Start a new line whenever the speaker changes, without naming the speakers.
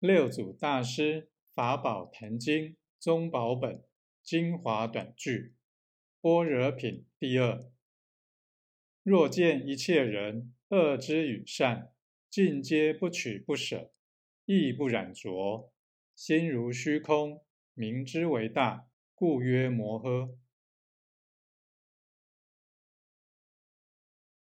六祖大师法宝坛经中宝本精华短句般若品第二。若见一切人恶之与善尽皆不取不舍亦不染浊心如虚空明之为大故曰摩诃。